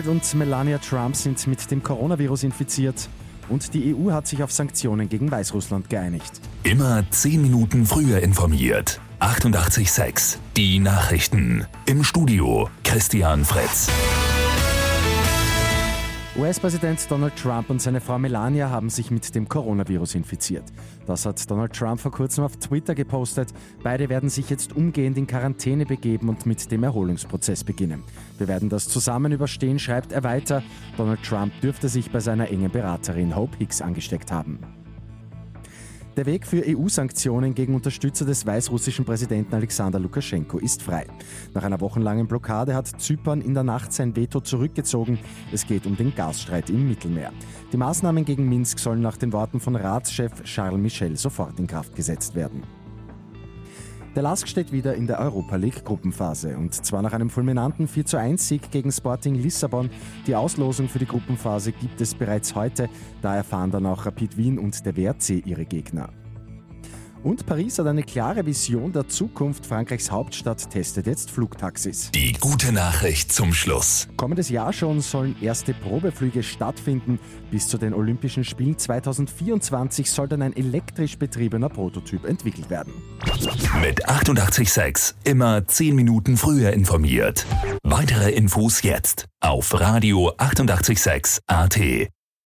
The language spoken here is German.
Donald und Melania Trump sind mit dem Coronavirus infiziert und die EU hat sich auf Sanktionen gegen Weißrussland geeinigt. Immer 10 Minuten früher informiert. 88.6 Die Nachrichten. Im Studio Christian Fritz. US-Präsident Donald Trump und seine Frau Melania haben sich mit dem Coronavirus infiziert. Das hat Donald Trump vor kurzem auf Twitter gepostet. Beide werden sich jetzt umgehend in Quarantäne begeben und mit dem Erholungsprozess beginnen. Wir werden das zusammen überstehen, schreibt er weiter. Donald Trump dürfte sich bei seiner engen Beraterin Hope Hicks angesteckt haben. Der Weg für EU-Sanktionen gegen Unterstützer des weißrussischen Präsidenten Alexander Lukaschenko ist frei. Nach einer wochenlangen Blockade hat Zypern in der Nacht sein Veto zurückgezogen. Es geht um den Gasstreit im Mittelmeer. Die Maßnahmen gegen Minsk sollen nach den Worten von Ratschef Charles Michel sofort in Kraft gesetzt werden. Der Lask steht wieder in der Europa League Gruppenphase und zwar nach einem fulminanten 4 1 Sieg gegen Sporting Lissabon. Die Auslosung für die Gruppenphase gibt es bereits heute, da erfahren dann auch Rapid Wien und der WRC ihre Gegner. Und Paris hat eine klare Vision der Zukunft. Frankreichs Hauptstadt testet jetzt Flugtaxis. Die gute Nachricht zum Schluss. Kommendes Jahr schon sollen erste Probeflüge stattfinden. Bis zu den Olympischen Spielen 2024 soll dann ein elektrisch betriebener Prototyp entwickelt werden. Mit 886 immer 10 Minuten früher informiert. Weitere Infos jetzt auf Radio 886 AT.